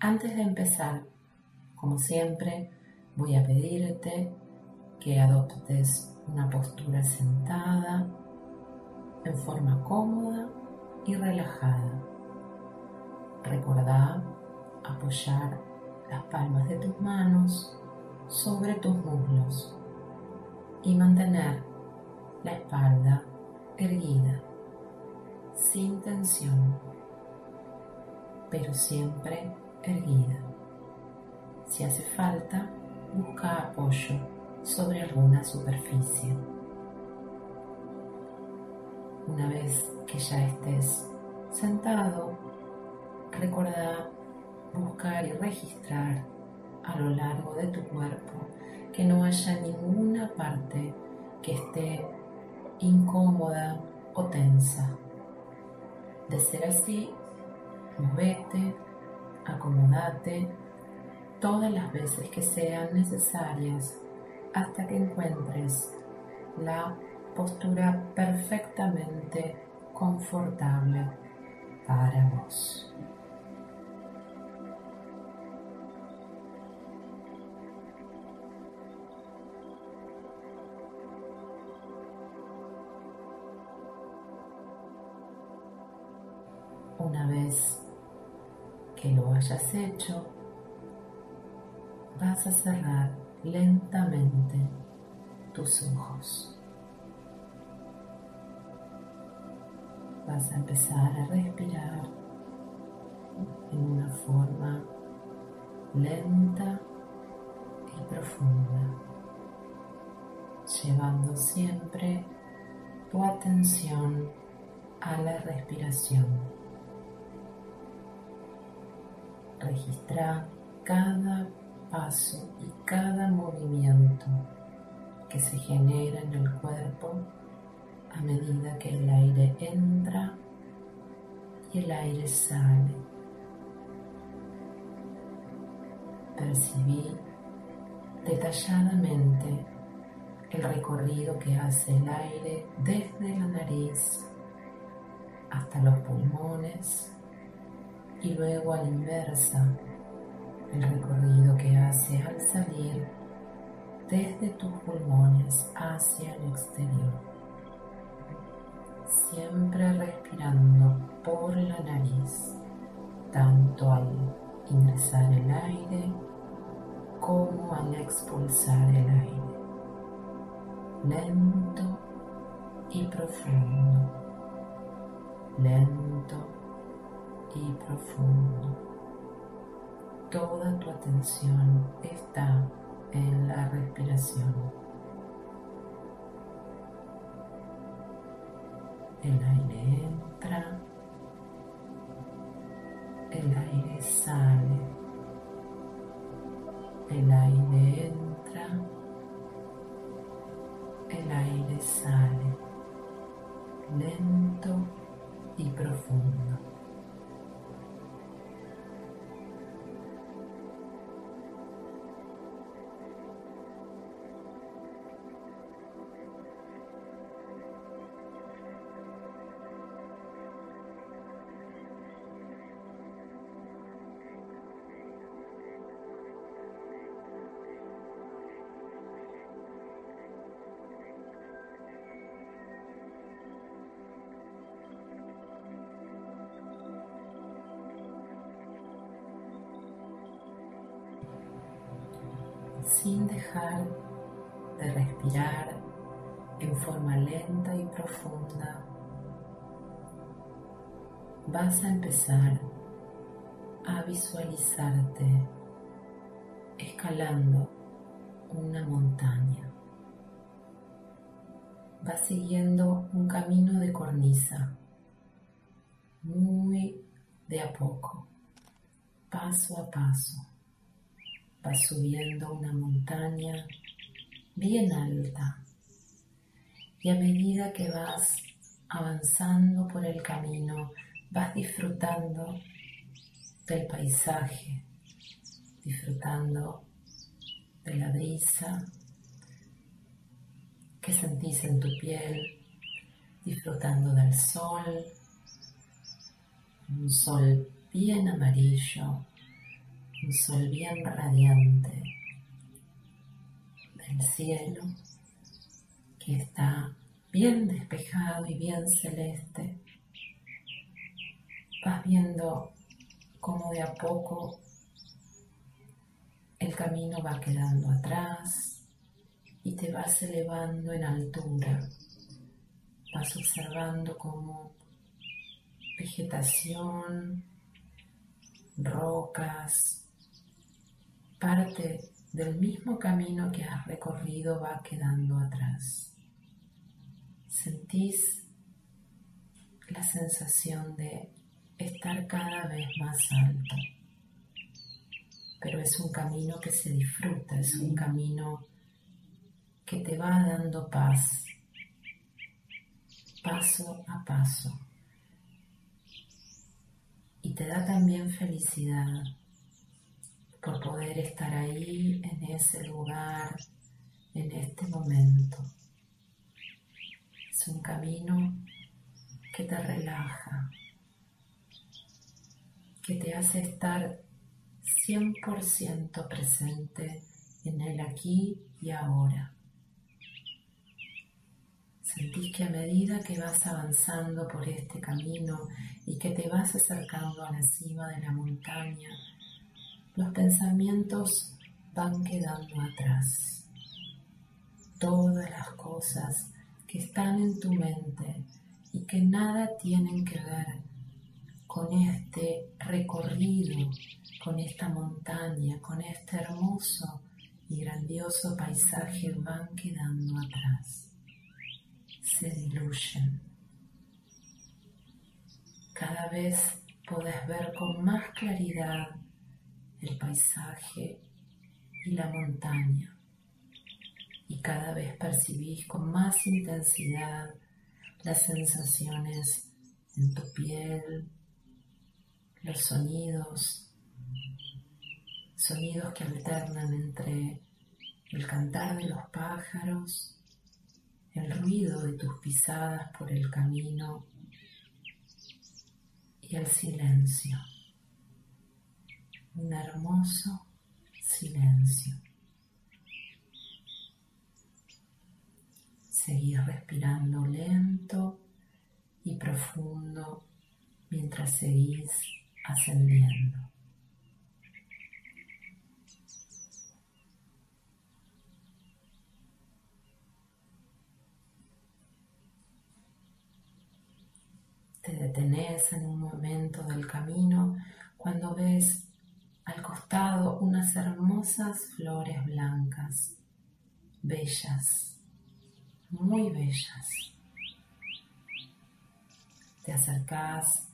Antes de empezar, como siempre, voy a pedirte que adoptes una postura sentada en forma cómoda y relajada. Recordá apoyar las palmas de tus manos sobre tus muslos y mantener la espalda erguida, sin tensión, pero siempre Si hace falta, busca apoyo sobre alguna superficie. Una vez que ya estés sentado, recuerda buscar y registrar a lo largo de tu cuerpo que no haya ninguna parte que esté incómoda o tensa. De ser así, movete acomodate todas las veces que sean necesarias hasta que encuentres la postura perfectamente confortable para vos. Una vez que lo hayas hecho, vas a cerrar lentamente tus ojos. Vas a empezar a respirar en una forma lenta y profunda, llevando siempre tu atención a la respiración. Registra cada paso y cada movimiento que se genera en el cuerpo a medida que el aire entra y el aire sale. Percibí detalladamente el recorrido que hace el aire desde la nariz hasta los pulmones y luego a la inversa el recorrido que hace al salir desde tus pulmones hacia el exterior. Siempre respirando por la nariz, tanto al ingresar el aire como al expulsar el aire. Lento y profundo. Lento y profundo. Toda tu atención está en la respiración. Sin dejar de respirar en forma lenta y profunda, vas a empezar a visualizarte escalando una montaña. Vas siguiendo un camino de cornisa, muy de a poco, paso a paso vas subiendo una montaña bien alta. Y a medida que vas avanzando por el camino vas disfrutando del paisaje, disfrutando de la brisa que sentís en tu piel, disfrutando del sol, un sol bien amarillo un sol bien radiante del cielo que está bien despejado y bien celeste. Vas viendo cómo de a poco el camino va quedando atrás y te vas elevando en altura. Vas observando cómo vegetación, rocas, parte del mismo camino que has recorrido va quedando atrás. Sentís la sensación de estar cada vez más alto, pero es un camino que se disfruta, es un camino que te va dando paz, paso a paso, y te da también felicidad por poder estar ahí, en ese lugar, en este momento. Es un camino que te relaja, que te hace estar 100% presente en el aquí y ahora. Sentís que a medida que vas avanzando por este camino y que te vas acercando a la cima de la montaña, los pensamientos van quedando atrás. Todas las cosas que están en tu mente y que nada tienen que ver con este recorrido, con esta montaña, con este hermoso y grandioso paisaje van quedando atrás. Se diluyen. Cada vez podés ver con más claridad el paisaje y la montaña. Y cada vez percibís con más intensidad las sensaciones en tu piel, los sonidos, sonidos que alternan entre el cantar de los pájaros, el ruido de tus pisadas por el camino y el silencio un hermoso silencio. Seguir respirando lento y profundo mientras seguís ascendiendo. Te detenés en un momento del camino cuando ves al costado unas hermosas flores blancas, bellas, muy bellas. Te acercás,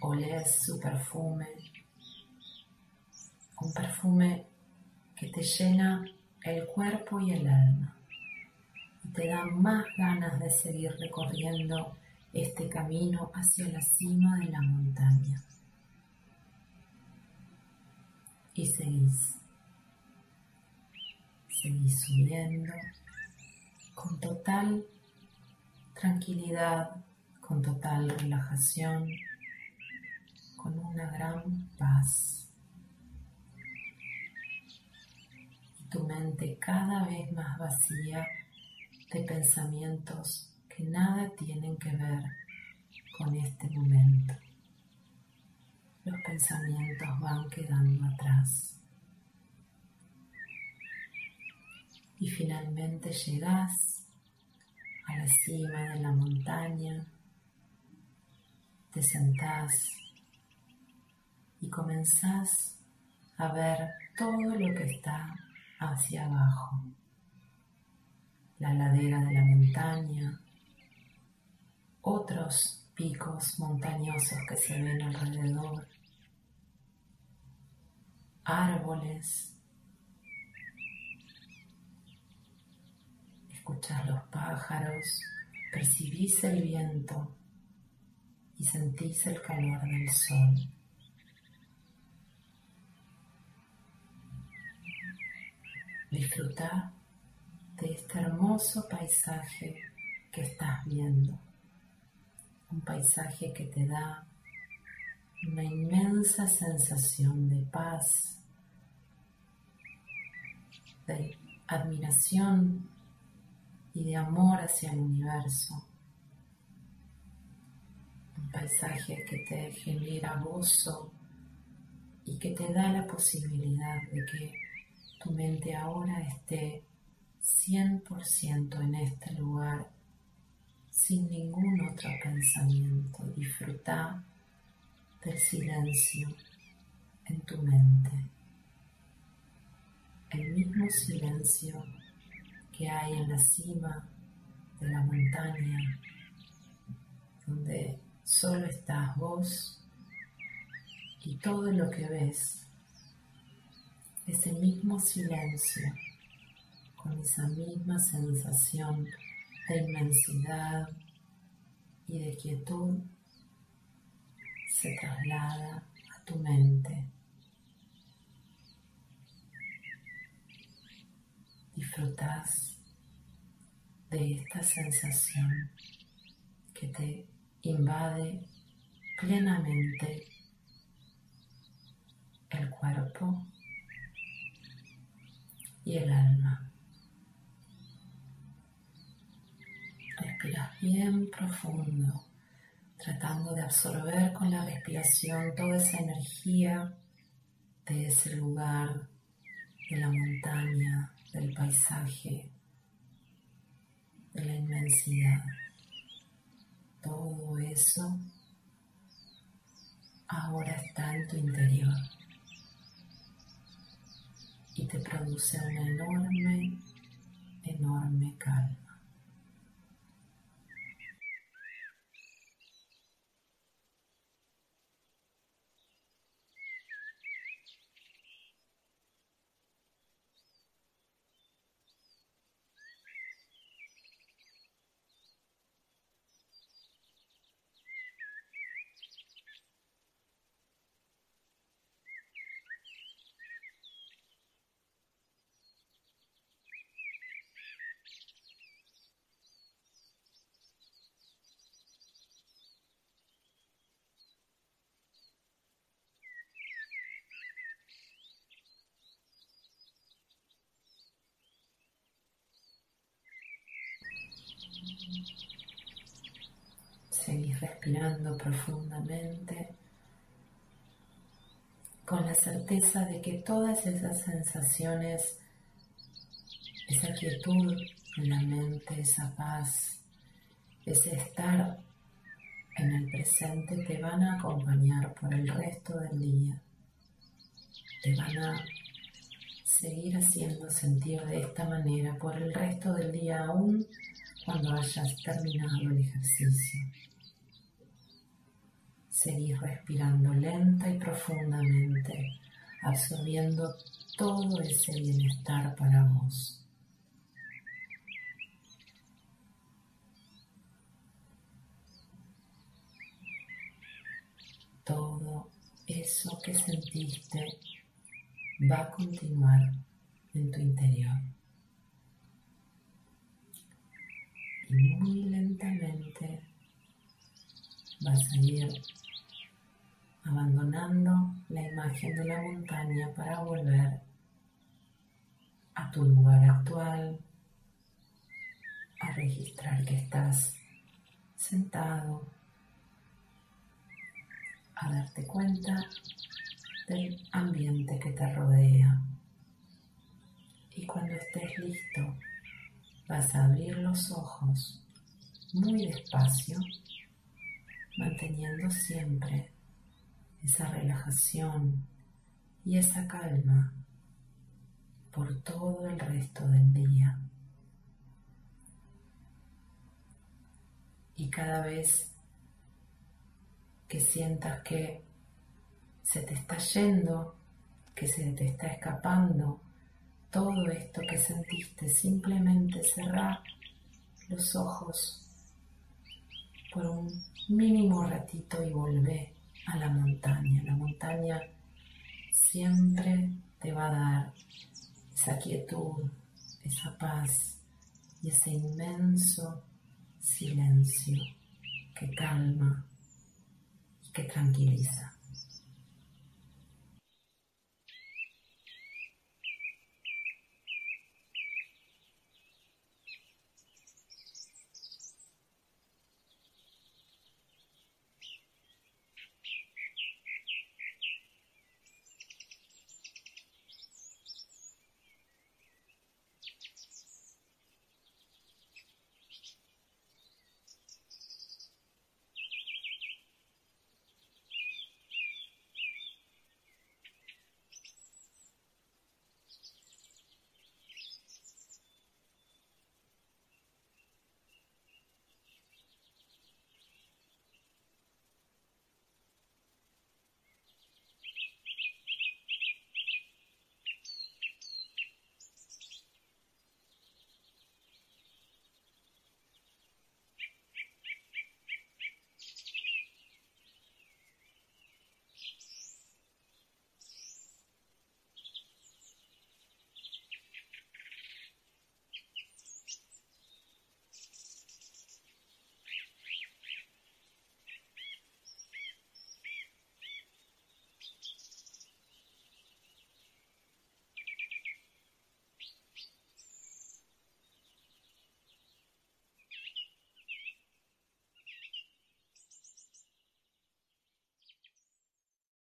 olés su perfume, un perfume que te llena el cuerpo y el alma y te da más ganas de seguir recorriendo este camino hacia la cima de la montaña y seguís. Seguís subiendo con total tranquilidad, con total relajación, con una gran paz. Y tu mente cada vez más vacía de pensamientos que nada tienen que ver con este momento los pensamientos van quedando atrás. Y finalmente llegas a la cima de la montaña, te sentás y comenzás a ver todo lo que está hacia abajo. La ladera de la montaña, otros picos montañosos que se ven alrededor, árboles, escuchas los pájaros, percibís el viento y sentís el calor del sol. Disfruta de este hermoso paisaje que estás viendo un paisaje que te da una inmensa sensación de paz, de admiración y de amor hacia el universo. Un paisaje que te genera gozo y que te da la posibilidad de que tu mente ahora esté 100% en este lugar sin ningún otro pensamiento. Disfruta del silencio en tu mente. El mismo silencio que hay en la cima de la montaña, donde solo estás vos y todo lo que ves. Ese mismo silencio, con esa misma sensación de inmensidad y de quietud se traslada a tu mente. Disfrutas de esta sensación que te invade plenamente el cuerpo y el alma. Respiras bien profundo, tratando de absorber con la respiración toda esa energía de ese lugar, de la montaña, del paisaje, de la inmensidad. Todo eso ahora está en tu interior y te produce una enorme, enorme calma. Seguís respirando profundamente con la certeza de que todas esas sensaciones, esa quietud en la mente, esa paz, ese estar en el presente te van a acompañar por el resto del día. Te van a seguir haciendo sentir de esta manera por el resto del día aún cuando hayas terminado el ejercicio. Seguir respirando lenta y profundamente, absorbiendo todo ese bienestar para vos. Todo eso que sentiste va a continuar en tu interior. Y muy lentamente vas a ir abandonando la imagen de la montaña para volver a tu lugar actual, a registrar que estás sentado, a darte cuenta del ambiente que te rodea. Y cuando estés listo, vas a abrir los ojos muy despacio, manteniendo siempre esa relajación y esa calma por todo el resto del día. Y cada vez que sientas que se te está yendo, que se te está escapando todo esto que sentiste, simplemente cerrar los ojos por un mínimo ratito y volver a la montaña. La montaña siempre te va a dar esa quietud, esa paz y ese inmenso silencio que calma y que tranquiliza.